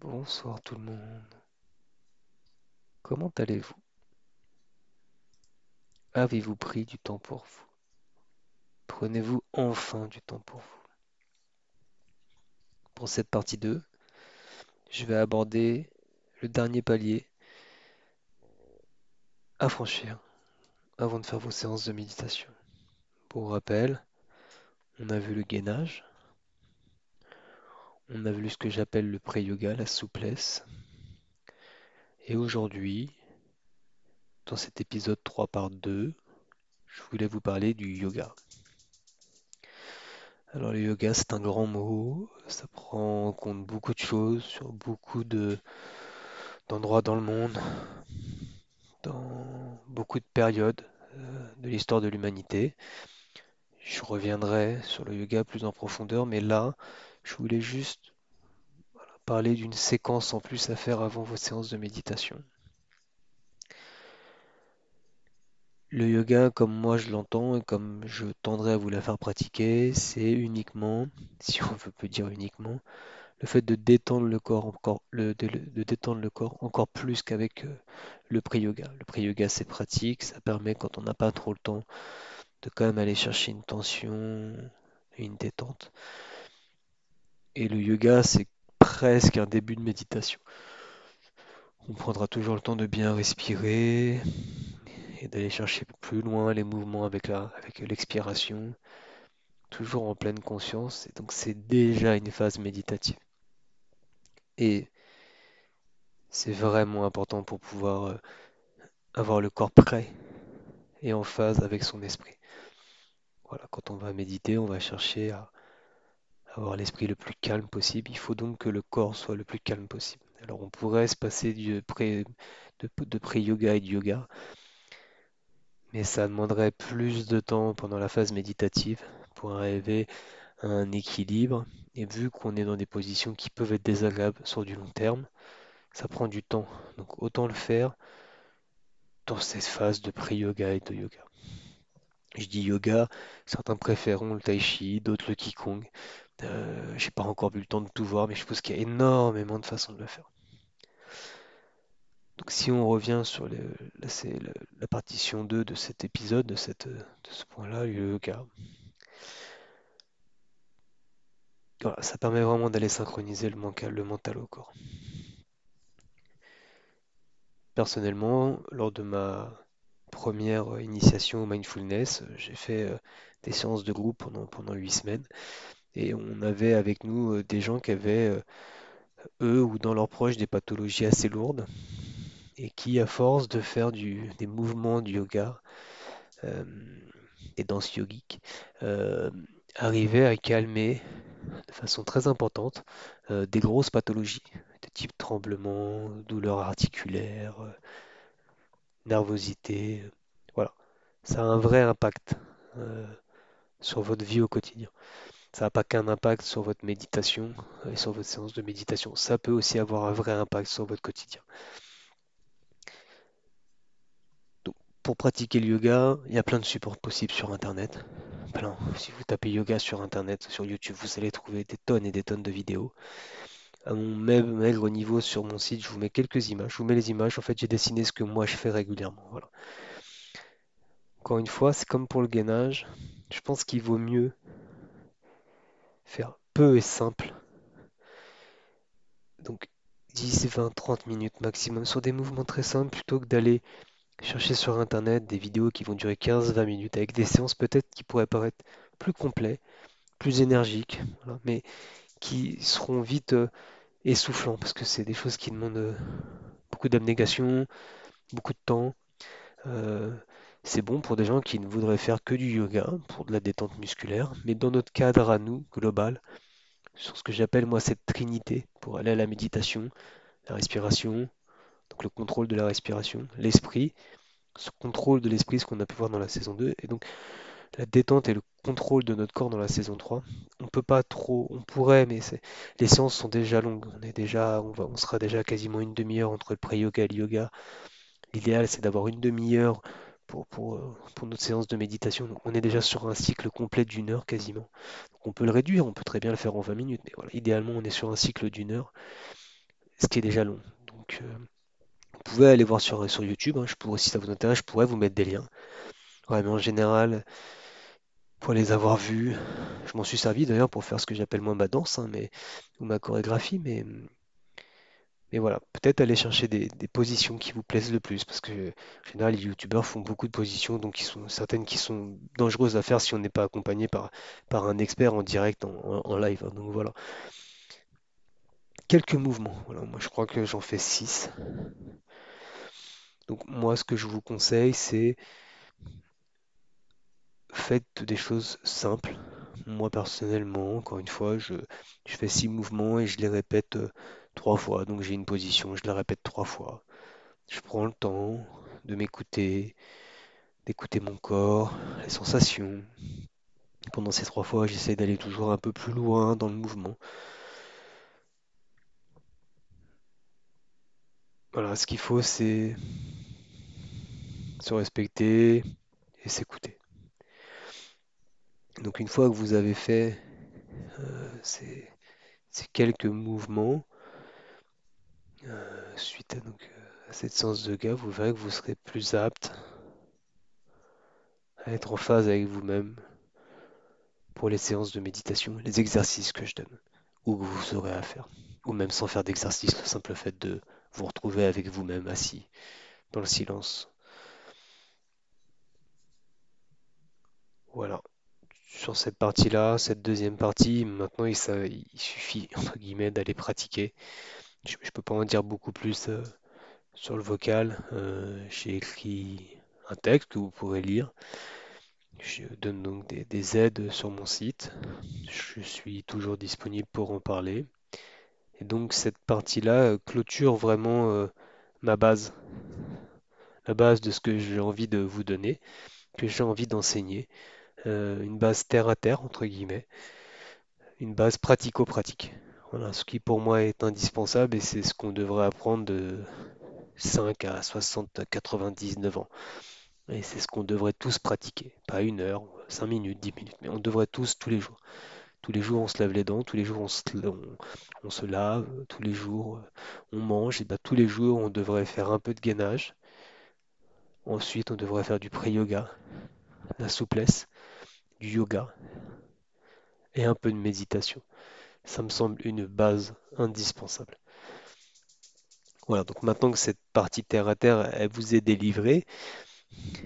Bonsoir tout le monde. Comment allez-vous? Avez-vous pris du temps pour vous? Prenez-vous enfin du temps pour vous? Pour cette partie 2, je vais aborder le dernier palier à franchir avant de faire vos séances de méditation. Pour rappel, on a vu le gainage, on a vu ce que j'appelle le pré-yoga, la souplesse. Et aujourd'hui, dans cet épisode 3 par 2, je voulais vous parler du yoga. Alors le yoga, c'est un grand mot, ça prend en compte beaucoup de choses sur beaucoup de d'endroits dans le monde, dans beaucoup de périodes euh, de l'histoire de l'humanité. Je reviendrai sur le yoga plus en profondeur, mais là, je voulais juste parler d'une séquence en plus à faire avant vos séances de méditation. Le yoga, comme moi je l'entends et comme je tendrai à vous la faire pratiquer, c'est uniquement, si on peut dire uniquement, le fait de détendre le corps encore, de détendre le corps encore plus qu'avec euh, le pré-yoga. Le pré-yoga, c'est pratique, ça permet quand on n'a pas trop le temps de quand même aller chercher une tension une détente. Et le yoga, c'est presque un début de méditation. On prendra toujours le temps de bien respirer et d'aller chercher plus loin les mouvements avec avec l'expiration, toujours en pleine conscience. Et donc c'est déjà une phase méditative. Et c'est vraiment important pour pouvoir euh, avoir le corps prêt et en phase avec son esprit. Voilà, quand on va méditer, on va chercher à avoir l'esprit le plus calme possible. Il faut donc que le corps soit le plus calme possible. Alors on pourrait se passer de, de pré-yoga et de yoga, mais ça demanderait plus de temps pendant la phase méditative pour arriver à un équilibre. Et vu qu'on est dans des positions qui peuvent être désagréables sur du long terme, ça prend du temps. Donc autant le faire dans cette phase de pré-yoga et de yoga. Je dis yoga, certains préféreront le tai chi, d'autres le qigong. Euh, j'ai pas encore eu le temps de tout voir, mais je pense qu'il y a énormément de façons de le faire. Donc si on revient sur la partition 2 de cet épisode, de ce point-là, le yoga. Voilà, ça permet vraiment d'aller synchroniser le mental, le mental au corps. Personnellement, lors de ma première euh, initiation au mindfulness, j'ai fait euh, des séances de groupe pendant, pendant 8 semaines. Et on avait avec nous euh, des gens qui avaient, eux ou dans leurs proches, des pathologies assez lourdes et qui, à force de faire du, des mouvements du yoga, des danses yogiques, arrivaient à calmer de façon très importante des grosses pathologies de type tremblement, douleurs articulaires, nervosité. Voilà, ça a un vrai impact euh, sur votre vie au quotidien. Ça n'a pas qu'un impact sur votre méditation euh, et sur votre séance de méditation. Ça peut aussi avoir un vrai impact sur votre quotidien. Pour pratiquer le yoga, il y a plein de supports possibles sur Internet. Plein. Si vous tapez yoga sur Internet, sur YouTube, vous allez trouver des tonnes et des tonnes de vidéos. À mon maigre niveau sur mon site, je vous mets quelques images. Je vous mets les images. En fait, j'ai dessiné ce que moi je fais régulièrement. Voilà. Encore une fois, c'est comme pour le gainage. Je pense qu'il vaut mieux faire peu et simple. Donc 10, 20, 30 minutes maximum sur des mouvements très simples plutôt que d'aller chercher sur Internet des vidéos qui vont durer 15-20 minutes avec des séances peut-être qui pourraient paraître plus complets, plus énergiques, mais qui seront vite euh, essoufflants parce que c'est des choses qui demandent euh, beaucoup d'abnégation, beaucoup de temps. Euh, c'est bon pour des gens qui ne voudraient faire que du yoga, pour de la détente musculaire, mais dans notre cadre à nous, global, sur ce que j'appelle moi cette trinité, pour aller à la méditation, la respiration, donc le contrôle de la respiration, l'esprit, ce contrôle de l'esprit, ce qu'on a pu voir dans la saison 2, et donc la détente et le de notre corps dans la saison 3. On peut pas trop, on pourrait, mais les séances sont déjà longues. On est déjà, on va, on sera déjà quasiment une demi-heure entre le pré-yoga et le yoga. L'idéal, c'est d'avoir une demi-heure pour, euh, notre séance de méditation. On est déjà sur un cycle complet d'une heure quasiment. On peut le réduire, on peut très bien le faire en 20 minutes, mais voilà, idéalement on est sur un cycle d'une heure, ce qui est déjà long. Donc euh, vous pouvez aller voir sur, sur YouTube, hein, je pourrais, si ça vous intéresse, je pourrais vous mettre des liens. Ouais, mais en général, pour les avoir vus, je m'en suis servi d'ailleurs pour faire ce que j'appelle moi ma danse, hein, mais, ou ma chorégraphie, mais mais voilà, peut-être aller chercher des, positions qui vous plaisent le plus, parce que en général, les youtubeurs font beaucoup de positions, donc ils sont certaines qui sont dangereuses à faire si on n'est pas accompagné par, par un expert en direct, en live. hein. donc voilà, quelques mouvements. Voilà, moi je crois que j'en fais 6. Donc moi, ce que je vous conseille, c'est faites des choses simples. Moi personnellement, encore une fois, je, fais 6 mouvements et je les répète euh, trois fois. Donc j'ai une position, je la répète trois fois. Je prends le temps de m'écouter, d'écouter mon corps, les sensations. Pendant ces trois fois, j'essaie d'aller toujours un peu plus loin dans le mouvement. Voilà, ce qu'il faut, c'est se respecter et s'écouter. Donc une fois que vous avez fait euh, ces, quelques mouvements, euh, suite euh, à cette séance de yoga, vous verrez que vous serez plus apte à être en phase avec vous-même pour les séances de méditation, les exercices que je donne, ou que vous aurez à faire. Ou même sans faire d'exercice, le simple fait de vous retrouver avec vous-même assis dans le silence. Voilà. Sur cette partie-là, cette deuxième partie, maintenant il, ça- suffit entre guillemets d'aller pratiquer. Je ne peux pas en dire beaucoup plus euh, sur le vocal. Euh, j'ai écrit un texte que vous pourrez lire. Je donne donc des, des aides sur mon site. Je suis toujours disponible pour en parler. Et donc cette partie-là euh, clôture vraiment ma base, la base de ce que j'ai envie de vous donner, que j'ai envie d'enseigner. Euh, une base terre à terre, entre guillemets, une base pratico-pratique. Voilà, ce qui pour moi est indispensable et c'est ce qu'on devrait apprendre de 5 à 60 à 99 ans. Et c'est ce qu'on devrait tous pratiquer. Pas une heure, 5 minutes, 10 minutes, mais on devrait tous tous les jours. Tous les jours on se lave les dents, tous les jours on se, se lave, tous les jours on mange, et ben, tous les jours on devrait faire un peu de gainage. Ensuite on devrait faire du pré-yoga, la souplesse, du yoga et un peu de méditation. Ça me semble une base indispensable. Voilà, donc maintenant que cette partie terre à terre, elle vous est délivrée,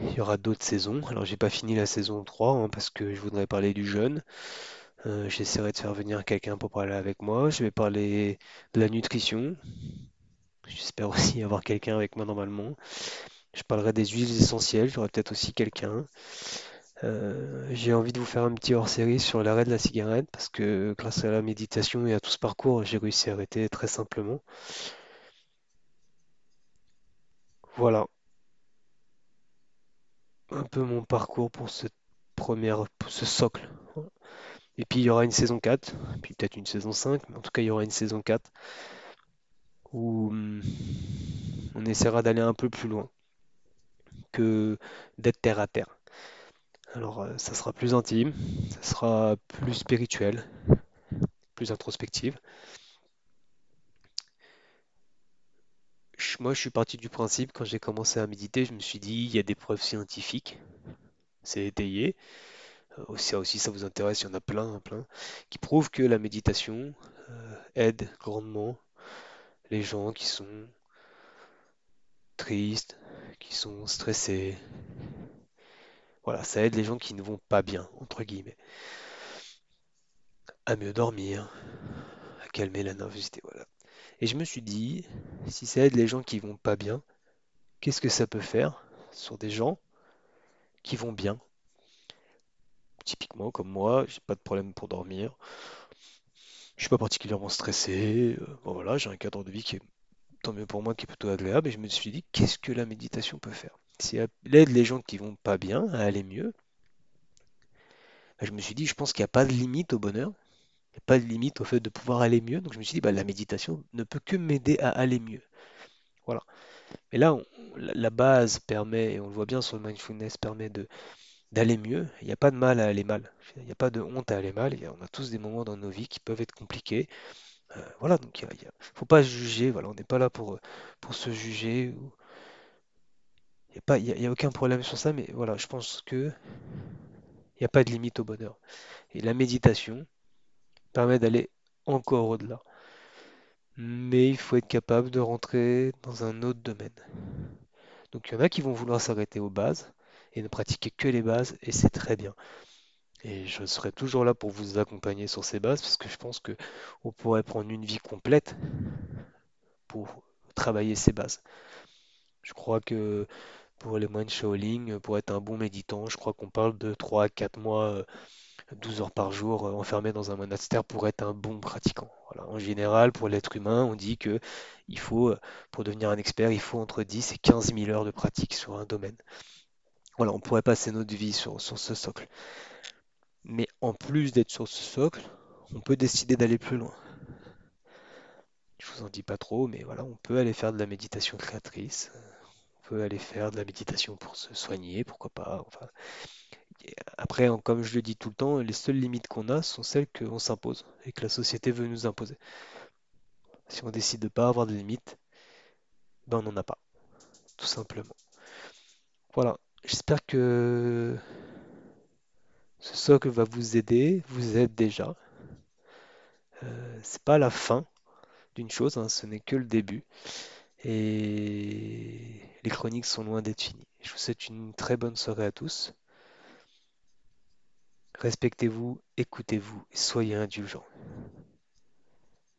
il y aura d'autres saisons. Alors j'ai pas fini la saison 3 hein, parce que je voudrais parler du jeûne. Euh, j'essaierai de faire venir quelqu'un pour parler avec moi. Je vais parler de la nutrition. J'espère aussi avoir quelqu'un avec moi normalement. Je parlerai des huiles essentielles. J'aurai peut-être aussi quelqu'un. Euh, j'ai envie de vous faire un petit hors-série sur l'arrêt de la cigarette parce que grâce à la méditation et à tout ce parcours, j'ai réussi à arrêter très simplement. Voilà un peu mon parcours pour cette première, pour ce socle. Et puis il y aura une saison 4, puis peut-être une saison 5, mais en tout cas il y aura une saison 4 où hum, on essaiera d'aller un peu plus loin que d'être terre à terre. Alors euh, ça sera plus intime, ça sera plus spirituel, plus introspective. Moi je suis parti du principe quand j'ai commencé à méditer, je me suis dit il y a des preuves scientifiques, c'est étayé. Euh, Ça aussi ça vous intéresse, il y en a plein, plein, qui prouvent que la méditation euh, aide grandement les gens qui sont tristes, qui sont stressés. Voilà, ça aide les gens qui ne vont pas bien, entre guillemets, à mieux dormir, à calmer la nervosité, voilà. Et je me suis dit, si ça aide les gens qui vont pas bien, qu'est-ce que ça peut faire sur des gens qui vont bien? Typiquement, comme moi, j'ai pas de problème pour dormir, je suis pas particulièrement stressé, euh, voilà, j'ai un cadre de vie qui est tant mieux pour moi, qui est plutôt agréable, et je me suis dit, qu'est-ce que la méditation peut faire? Elle aide les gens qui vont pas bien à aller mieux, bah, je me suis dit, je pense qu'il n'y a pas de limite au bonheur, il n'y a pas de limite au fait de pouvoir aller mieux. Donc je me suis dit, bah, la méditation ne peut que m'aider à aller mieux. Voilà. Mais là, la base permet, et on le voit bien sur le mindfulness, permet de d'aller mieux. Il n'y a pas de mal à aller mal. Il n'y a pas de honte à aller mal. On a tous des moments dans nos vies qui peuvent être compliqués. Euh, voilà, donc il a- faut pas se juger. Voilà, on n'est pas là pour, pour se juger. N'y a pas, y a aucun problème sur ça, mais voilà, je pense que il n'y a pas de limite au bonheur. Et la méditation permet d'aller encore au-delà. Mais il faut être capable de rentrer dans un autre domaine. Donc il y en a qui vont vouloir s'arrêter aux bases et ne pratiquer que les bases, et c'est très bien. Et je serai toujours là pour vous accompagner sur ces bases, parce que je pense que on pourrait prendre une vie complète pour travailler ces bases. Je crois que pour les moines Shaolin, pour être un bon méditant, je crois qu'on parle de 3 à 4 mois, euh, 12 heures par jour euh, enfermé dans un monastère pour être un bon pratiquant. En général, pour l'être humain, on dit que faut, euh, pour devenir un expert, il faut entre 10 et 15 000 heures de pratique sur un domaine. On pourrait passer notre vie sur, ce socle. Mais en plus d'être sur ce socle, on peut décider d'aller plus loin. Je vous en dis pas trop, mais voilà, on peut aller faire de la méditation créatrice, peut aller faire de la méditation pour se soigner, pourquoi pas. Enfin, après, comme je le dis tout le temps, les seules limites qu'on a sont celles qu'on s'impose et que la société veut nous imposer. Si on décide de ne pas avoir de limites, ben on n'en a pas, tout simplement. Voilà, j'espère que ce socle va vous aider, vous aide déjà. Euh, c'est pas la fin d'une chose, hein, ce n'est que le début. Et chroniques sont loin d'être finies. Je vous souhaite une très bonne soirée à tous. Respectez-vous, écoutez-vous soyez indulgents.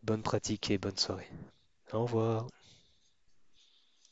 Bonne pratique et bonne soirée. Au revoir.